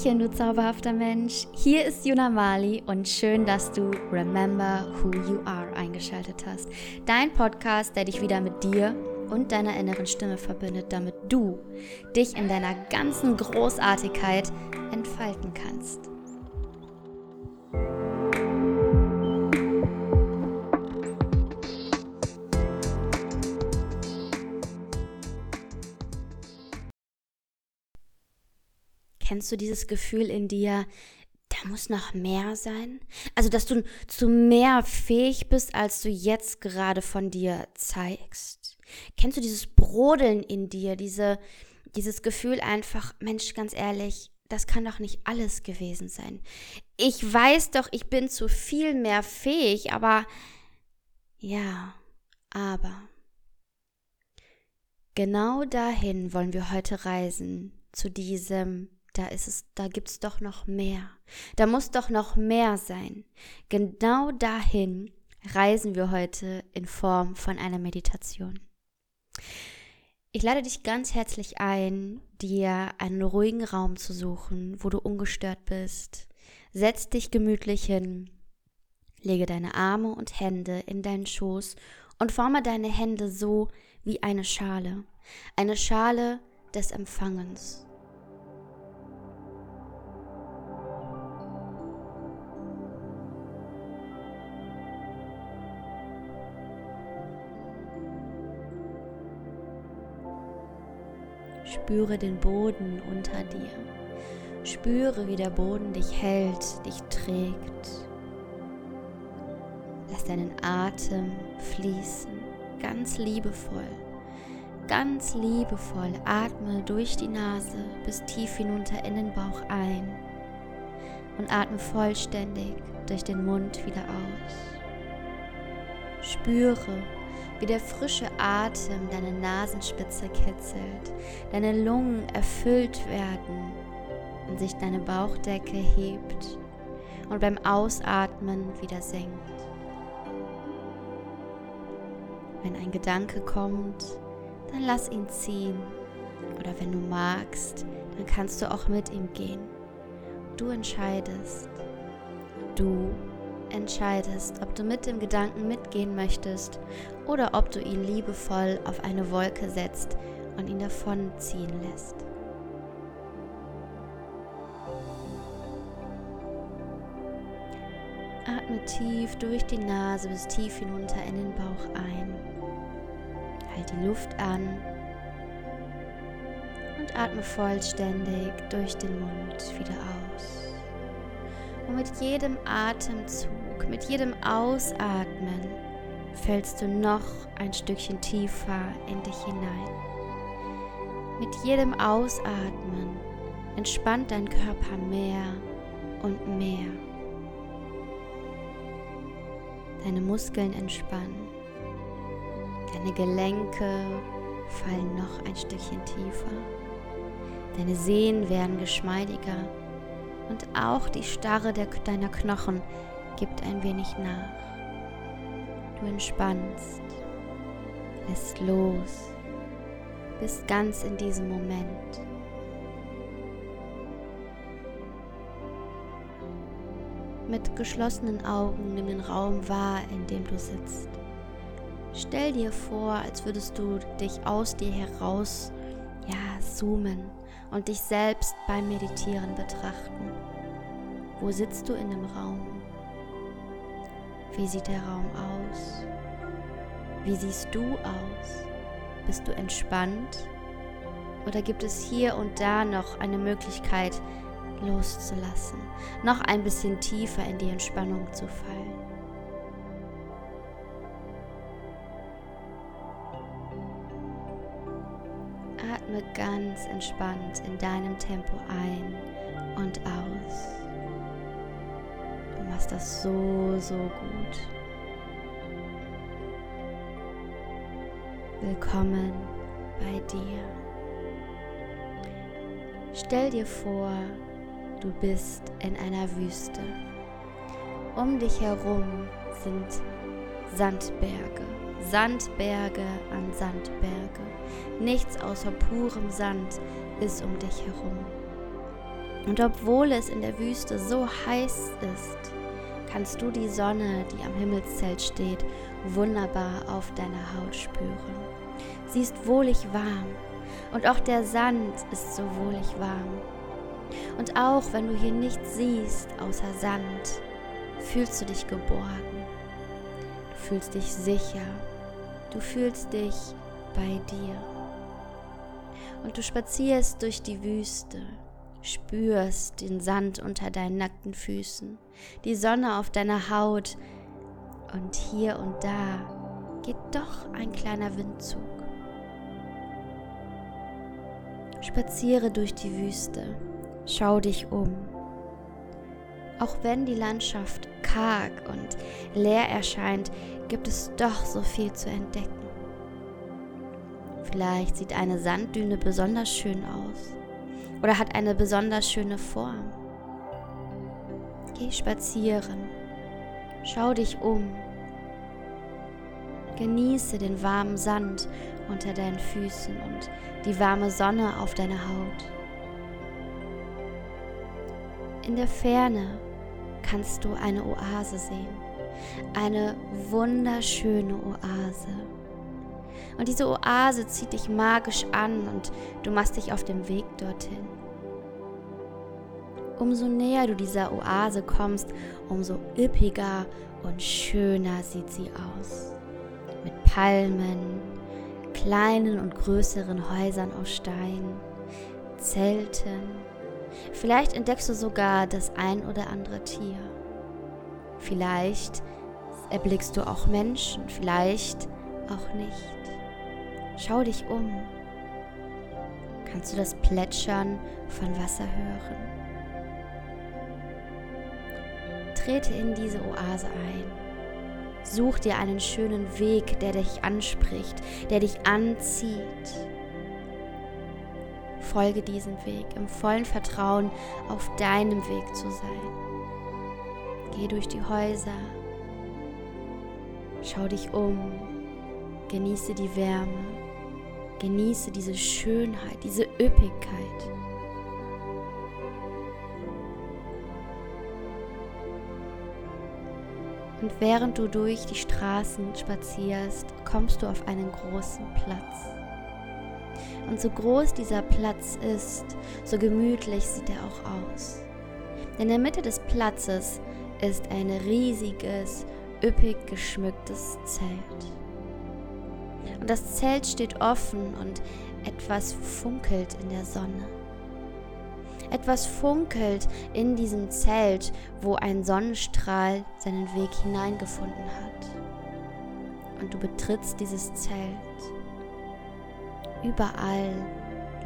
Hallöchen, du zauberhafter Mensch. Hier ist Juna Mali und schön, dass du Remember Who You Are eingeschaltet hast. Dein Podcast, der dich wieder mit dir und deiner inneren Stimme verbindet, damit du dich in deiner ganzen Großartigkeit entfalten kannst. Kennst du dieses Gefühl in dir, da muss noch mehr sein? Also, dass du zu mehr fähig bist, als du jetzt gerade von dir zeigst? Kennst du dieses Brodeln in dir, diese, dieses Gefühl einfach, Mensch, ganz ehrlich, das kann doch nicht alles gewesen sein. Ich weiß doch, ich bin zu viel mehr fähig, aber ja, aber. Genau dahin wollen wir heute reisen, zu diesem da ist es, da gibt's doch noch mehr. Da muss doch noch mehr sein. Genau dahin reisen wir heute in Form von einer Meditation. Ich lade dich ganz herzlich ein, dir einen ruhigen Raum zu suchen, wo du ungestört bist. Setz dich gemütlich hin, lege deine Arme und Hände in deinen Schoß und forme deine Hände so wie eine Schale, eine Schale des Empfangens. Spüre den Boden unter dir. Spüre, wie der Boden dich hält, dich trägt. Lass deinen Atem fließen, ganz liebevoll. Ganz liebevoll atme durch die Nase bis tief hinunter in den Bauch ein und atme vollständig durch den Mund wieder aus. Spüre, wie der frische Atem deine Nasenspitze kitzelt, deine Lungen erfüllt werden und sich deine Bauchdecke hebt und beim Ausatmen wieder senkt. Wenn ein Gedanke kommt, dann lass ihn ziehen. Oder wenn du magst, dann kannst du auch mit ihm gehen. Du entscheidest. Du entscheidest, ob du mit dem Gedanken mitgehen möchtest oder ob du ihn liebevoll auf eine Wolke setzt und ihn davonziehen lässt. Atme tief durch die Nase bis tief hinunter in den Bauch ein. Halt die Luft an und atme vollständig durch den Mund wieder aus. Und mit jedem Atemzug, mit jedem Ausatmen fällst du noch ein Stückchen tiefer in dich hinein. Mit jedem Ausatmen entspannt dein Körper mehr und mehr. Deine Muskeln entspannen. Deine Gelenke fallen noch ein Stückchen tiefer. Deine Sehnen werden geschmeidiger und auch die Starre der, deiner Knochen gibt ein wenig nach. Du entspannst, lässt los, bist ganz in diesem Moment. Mit geschlossenen Augen nimm den Raum wahr, in dem du sitzt. Stell dir vor, als würdest du dich aus dir heraus ja, zoomen und dich selbst beim Meditieren betrachten. Wo sitzt du in dem Raum? Wie sieht der Raum aus? Wie siehst du aus? Bist du entspannt? Oder gibt es hier und da noch eine Möglichkeit loszulassen, noch ein bisschen tiefer in die Entspannung zu fallen? Atme ganz entspannt in deinem Tempo ein und aus. Du machst das so, so gut. Willkommen bei dir. Stell dir vor, du bist in einer Wüste. Um dich herum sind Sandberge. Sandberge an Sandberge. Nichts außer purem Sand ist um dich herum. Und obwohl es in der Wüste so heiß ist, kannst du die Sonne, die am Himmelszelt steht, wunderbar auf deiner Haut spüren. Sie ist wohlig warm und auch der Sand ist so wohlig warm. Und auch wenn du hier nichts siehst außer Sand, fühlst du dich geborgen. Du fühlst dich sicher. Du fühlst dich bei dir. Und du spazierst durch die Wüste, spürst den Sand unter deinen nackten Füßen, die Sonne auf deiner Haut und hier und da geht doch ein kleiner Windzug. Spaziere durch die Wüste, schau dich um. Auch wenn die Landschaft karg und leer erscheint, gibt es doch so viel zu entdecken. Vielleicht sieht eine Sanddüne besonders schön aus oder hat eine besonders schöne Form. Geh spazieren, schau dich um, genieße den warmen Sand unter deinen Füßen und die warme Sonne auf deiner Haut. In der Ferne kannst du eine Oase sehen, eine wunderschöne Oase. Und diese Oase zieht dich magisch an und du machst dich auf dem Weg dorthin. Umso näher du dieser Oase kommst, umso üppiger und schöner sieht sie aus. Mit Palmen, kleinen und größeren Häusern aus Stein, Zelten. Vielleicht entdeckst du sogar das ein oder andere Tier. Vielleicht erblickst du auch Menschen, vielleicht auch nicht. Schau dich um. Kannst du das Plätschern von Wasser hören? Trete in diese Oase ein. Such dir einen schönen Weg, der dich anspricht, der dich anzieht. Folge diesem Weg im vollen Vertrauen, auf deinem Weg zu sein. Geh durch die Häuser, schau dich um, genieße die Wärme, genieße diese Schönheit, diese Üppigkeit. Und während du durch die Straßen spazierst, kommst du auf einen großen Platz. Und so groß dieser Platz ist, so gemütlich sieht er auch aus. In der Mitte des Platzes ist ein riesiges, üppig geschmücktes Zelt. Und das Zelt steht offen und etwas funkelt in der Sonne. Etwas funkelt in diesem Zelt, wo ein Sonnenstrahl seinen Weg hineingefunden hat. Und du betrittst dieses Zelt. Überall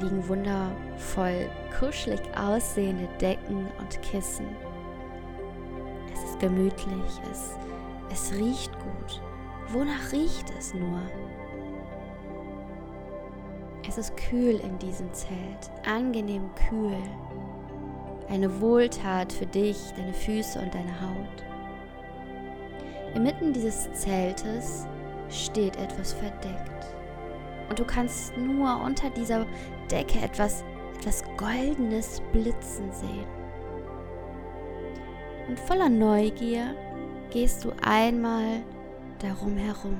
liegen wundervoll kuschelig aussehende Decken und Kissen. Es ist gemütlich, es, es riecht gut. Wonach riecht es nur? Es ist kühl in diesem Zelt, angenehm kühl eine Wohltat für dich, deine Füße und deine Haut. Inmitten dieses Zeltes steht etwas verdeckt. Und du kannst nur unter dieser Decke etwas, etwas Goldenes blitzen sehen. Und voller Neugier gehst du einmal darum herum.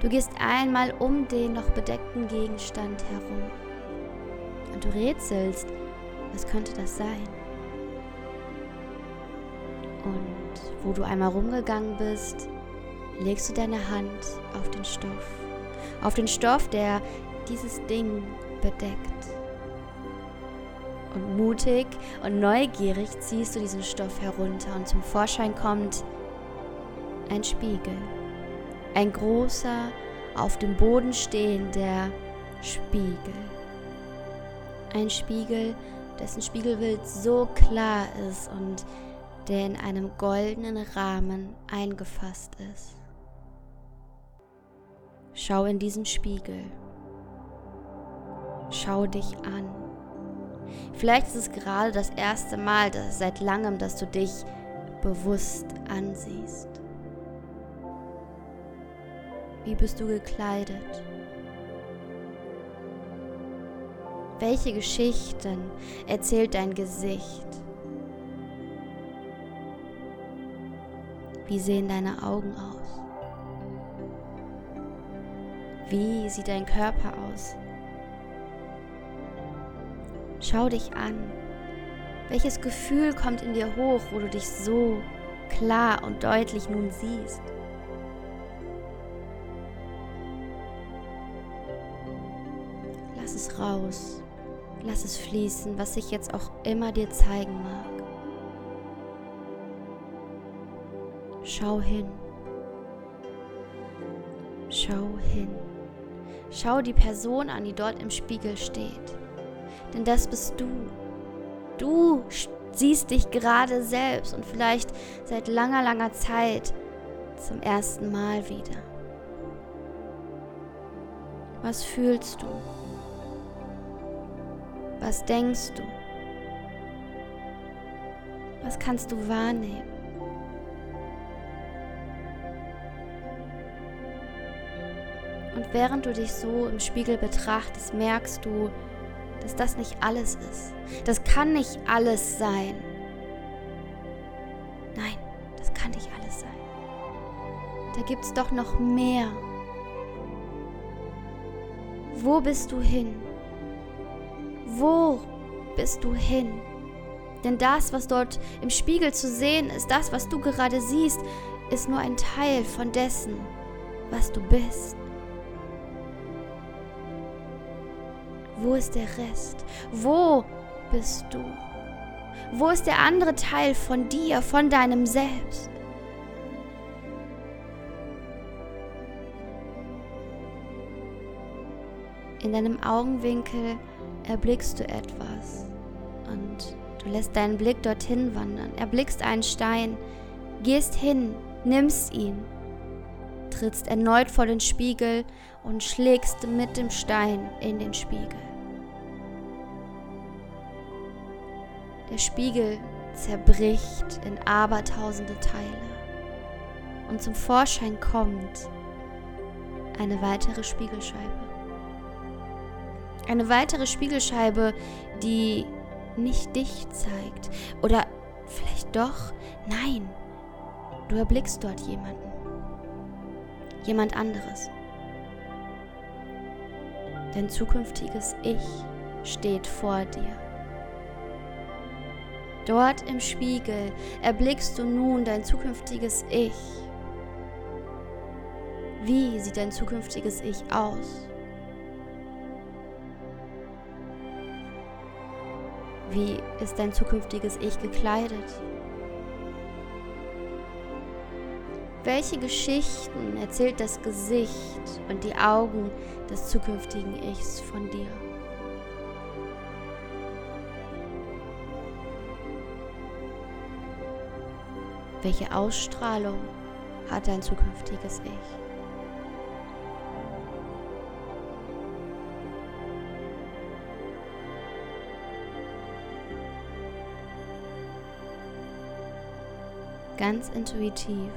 Du gehst einmal um den noch bedeckten Gegenstand herum. Und du rätselst, was könnte das sein? Und wo du einmal rumgegangen bist, legst du deine Hand auf den Stoff. Auf den Stoff, der dieses Ding bedeckt. Und mutig und neugierig ziehst du diesen Stoff herunter und zum Vorschein kommt ein Spiegel. Ein großer, auf dem Boden stehender Spiegel. Ein Spiegel, dessen Spiegelbild so klar ist und der in einem goldenen Rahmen eingefasst ist. Schau in diesen Spiegel. Schau dich an. Vielleicht ist es gerade das erste Mal dass, seit langem, dass du dich bewusst ansiehst. Wie bist du gekleidet? Welche Geschichten erzählt dein Gesicht? Wie sehen deine Augen aus? Wie sieht dein Körper aus? Schau dich an. Welches Gefühl kommt in dir hoch, wo du dich so klar und deutlich nun siehst? Lass es raus. Lass es fließen, was sich jetzt auch immer dir zeigen mag. Schau hin. Schau hin. Schau die Person an, die dort im Spiegel steht. Denn das bist du. Du siehst dich gerade selbst und vielleicht seit langer, langer Zeit zum ersten Mal wieder. Was fühlst du? Was denkst du? Was kannst du wahrnehmen? Und während du dich so im Spiegel betrachtest, merkst du, dass das nicht alles ist. Das kann nicht alles sein. Nein, das kann nicht alles sein. Da gibt es doch noch mehr. Wo bist du hin? Wo bist du hin? Denn das, was dort im Spiegel zu sehen ist, das, was du gerade siehst, ist nur ein Teil von dessen, was du bist. Wo ist der Rest? Wo bist du? Wo ist der andere Teil von dir, von deinem Selbst? In deinem Augenwinkel erblickst du etwas und du lässt deinen Blick dorthin wandern, erblickst einen Stein, gehst hin, nimmst ihn, trittst erneut vor den Spiegel und schlägst mit dem Stein in den Spiegel. Der Spiegel zerbricht in abertausende Teile und zum Vorschein kommt eine weitere Spiegelscheibe. Eine weitere Spiegelscheibe, die nicht dich zeigt. Oder vielleicht doch? Nein. Du erblickst dort jemanden. Jemand anderes. Dein zukünftiges Ich steht vor dir. Dort im Spiegel erblickst du nun dein zukünftiges Ich. Wie sieht dein zukünftiges Ich aus? Wie ist dein zukünftiges Ich gekleidet? Welche Geschichten erzählt das Gesicht und die Augen des zukünftigen Ichs von dir? Welche Ausstrahlung hat dein zukünftiges Ich? Ganz intuitiv.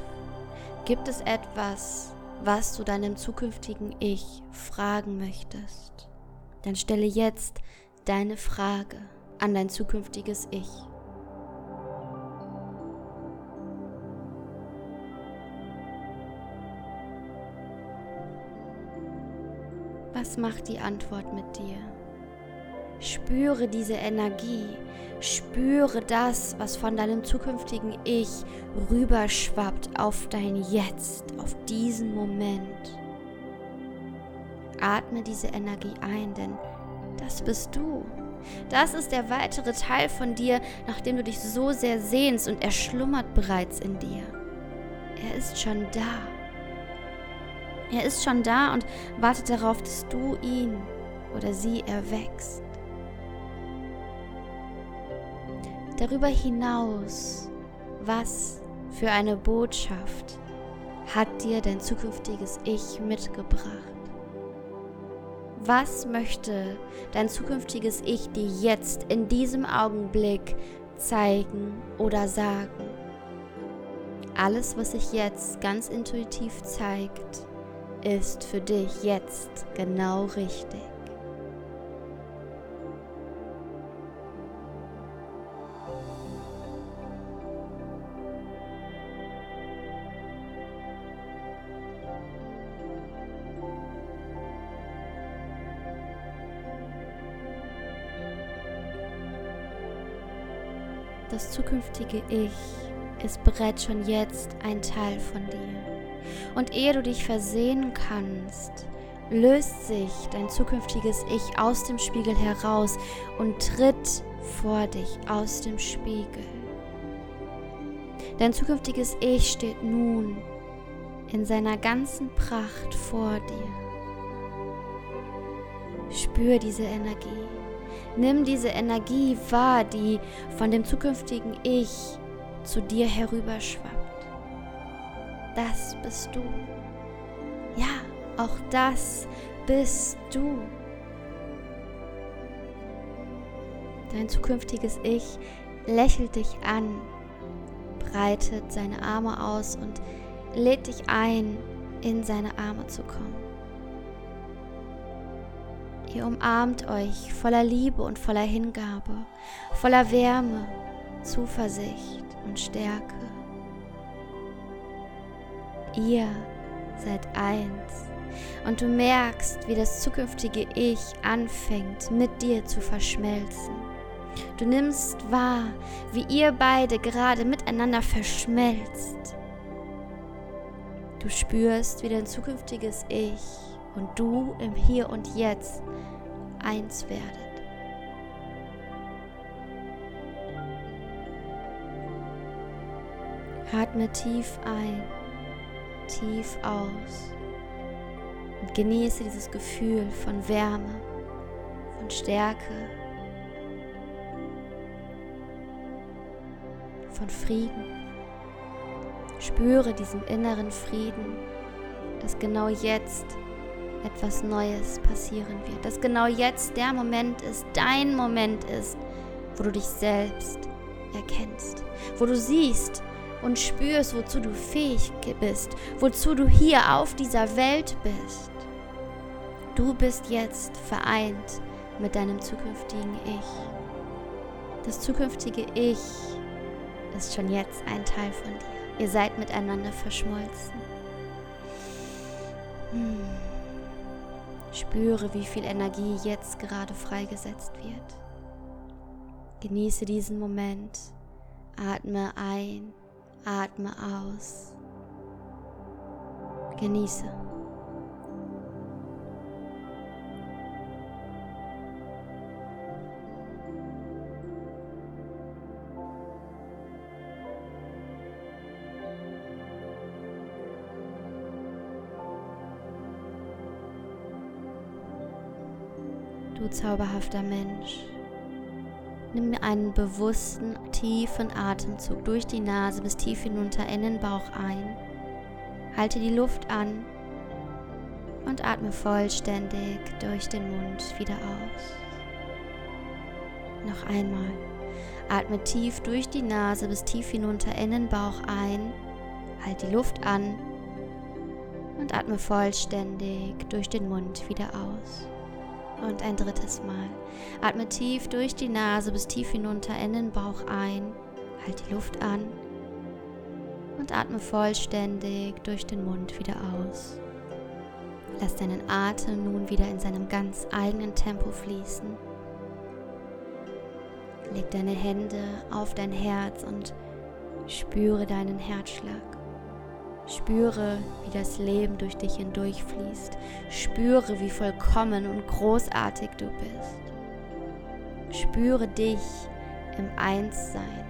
Gibt es etwas, was du deinem zukünftigen Ich fragen möchtest? Dann stelle jetzt deine Frage an dein zukünftiges Ich. Was macht die Antwort mit dir? Spüre diese Energie, spüre das, was von deinem zukünftigen Ich rüberschwappt auf dein Jetzt, auf diesen Moment. Atme diese Energie ein, denn das bist du. Das ist der weitere Teil von dir, nach dem du dich so sehr sehnst und er schlummert bereits in dir. Er ist schon da. Er ist schon da und wartet darauf, dass du ihn oder sie erwächst. Darüber hinaus, was für eine Botschaft hat dir dein zukünftiges Ich mitgebracht? Was möchte dein zukünftiges Ich dir jetzt in diesem Augenblick zeigen oder sagen? Alles, was sich jetzt ganz intuitiv zeigt, ist für dich jetzt genau richtig. Das zukünftige Ich ist bereits schon jetzt ein Teil von dir. Und ehe du dich versehen kannst, löst sich dein zukünftiges Ich aus dem Spiegel heraus und tritt vor dich aus dem Spiegel. Dein zukünftiges Ich steht nun in seiner ganzen Pracht vor dir. Spür diese Energie. Nimm diese Energie wahr, die von dem zukünftigen Ich zu dir herüberschwappt. Das bist du. Ja, auch das bist du. Dein zukünftiges Ich lächelt dich an, breitet seine Arme aus und lädt dich ein, in seine Arme zu kommen. Ihr umarmt euch voller Liebe und voller Hingabe, voller Wärme, Zuversicht und Stärke. Ihr seid eins und du merkst, wie das zukünftige Ich anfängt, mit dir zu verschmelzen. Du nimmst wahr, wie ihr beide gerade miteinander verschmelzt. Du spürst, wie dein zukünftiges Ich und du im Hier und Jetzt eins werdet. Atme tief ein, tief aus und genieße dieses Gefühl von Wärme, von Stärke, von Frieden. Spüre diesen inneren Frieden, dass genau jetzt etwas Neues passieren wird. Dass genau jetzt der Moment ist, dein Moment ist, wo du dich selbst erkennst. Wo du siehst und spürst, wozu du fähig bist. Wozu du hier auf dieser Welt bist. Du bist jetzt vereint mit deinem zukünftigen Ich. Das zukünftige Ich ist schon jetzt ein Teil von dir. Ihr seid miteinander verschmolzen. Hm. Spüre, wie viel Energie jetzt gerade freigesetzt wird. Genieße diesen Moment. Atme ein, atme aus. Genieße. du zauberhafter Mensch. Nimm einen bewussten, tiefen Atemzug durch die Nase bis tief hinunter in den Bauch ein. Halte die Luft an und atme vollständig durch den Mund wieder aus. Noch einmal. Atme tief durch die Nase bis tief hinunter in den Bauch ein. Halt die Luft an und atme vollständig durch den Mund wieder aus. Und ein drittes Mal. Atme tief durch die Nase bis tief hinunter in den Bauch ein. Halt die Luft an. Und atme vollständig durch den Mund wieder aus. Lass deinen Atem nun wieder in seinem ganz eigenen Tempo fließen. Leg deine Hände auf dein Herz und spüre deinen Herzschlag. Spüre, wie das Leben durch dich hindurchfließt. Spüre, wie vollkommen und großartig du bist. Spüre dich im Einssein.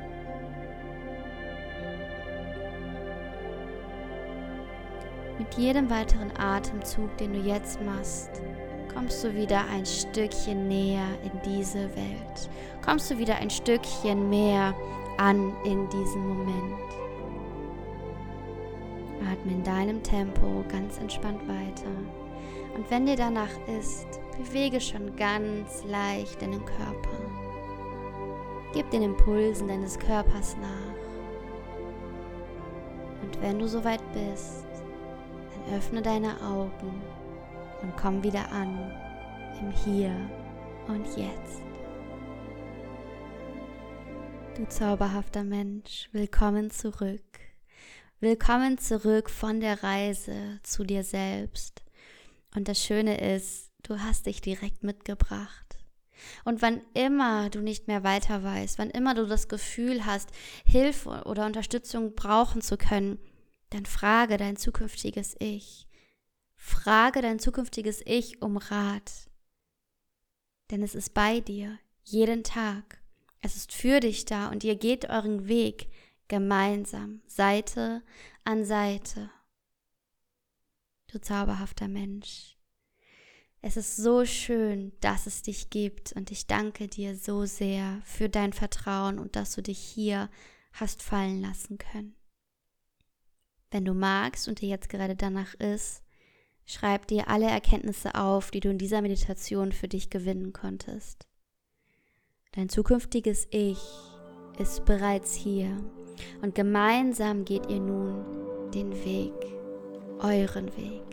Mit jedem weiteren Atemzug, den du jetzt machst, kommst du wieder ein Stückchen näher in diese Welt. Kommst du wieder ein Stückchen mehr an in diesen Moment. Atme in deinem Tempo ganz entspannt weiter. Und wenn dir danach ist, bewege schon ganz leicht deinen Körper. Gib den Impulsen deines Körpers nach. Und wenn du soweit bist, dann öffne deine Augen und komm wieder an im Hier und Jetzt. Du zauberhafter Mensch, willkommen zurück. Willkommen zurück von der Reise zu dir selbst. Und das Schöne ist, du hast dich direkt mitgebracht. Und wann immer du nicht mehr weiter weißt, wann immer du das Gefühl hast, Hilfe oder Unterstützung brauchen zu können, dann frage dein zukünftiges Ich. Frage dein zukünftiges Ich um Rat. Denn es ist bei dir, jeden Tag. Es ist für dich da und ihr geht euren Weg gemeinsam, Seite an Seite. Du zauberhafter Mensch. Es ist so schön, dass es dich gibt und ich danke dir so sehr für dein Vertrauen und dass du dich hier hast fallen lassen können. Wenn du magst und dir jetzt gerade danach ist, schreib dir alle Erkenntnisse auf, die du in dieser Meditation für dich gewinnen konntest. Dein zukünftiges Ich ist bereits hier und gemeinsam geht ihr nun den Weg, euren Weg,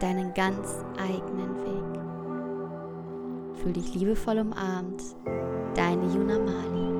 deinen ganz eigenen Weg. Fühl dich liebevoll umarmt, deine Junamali.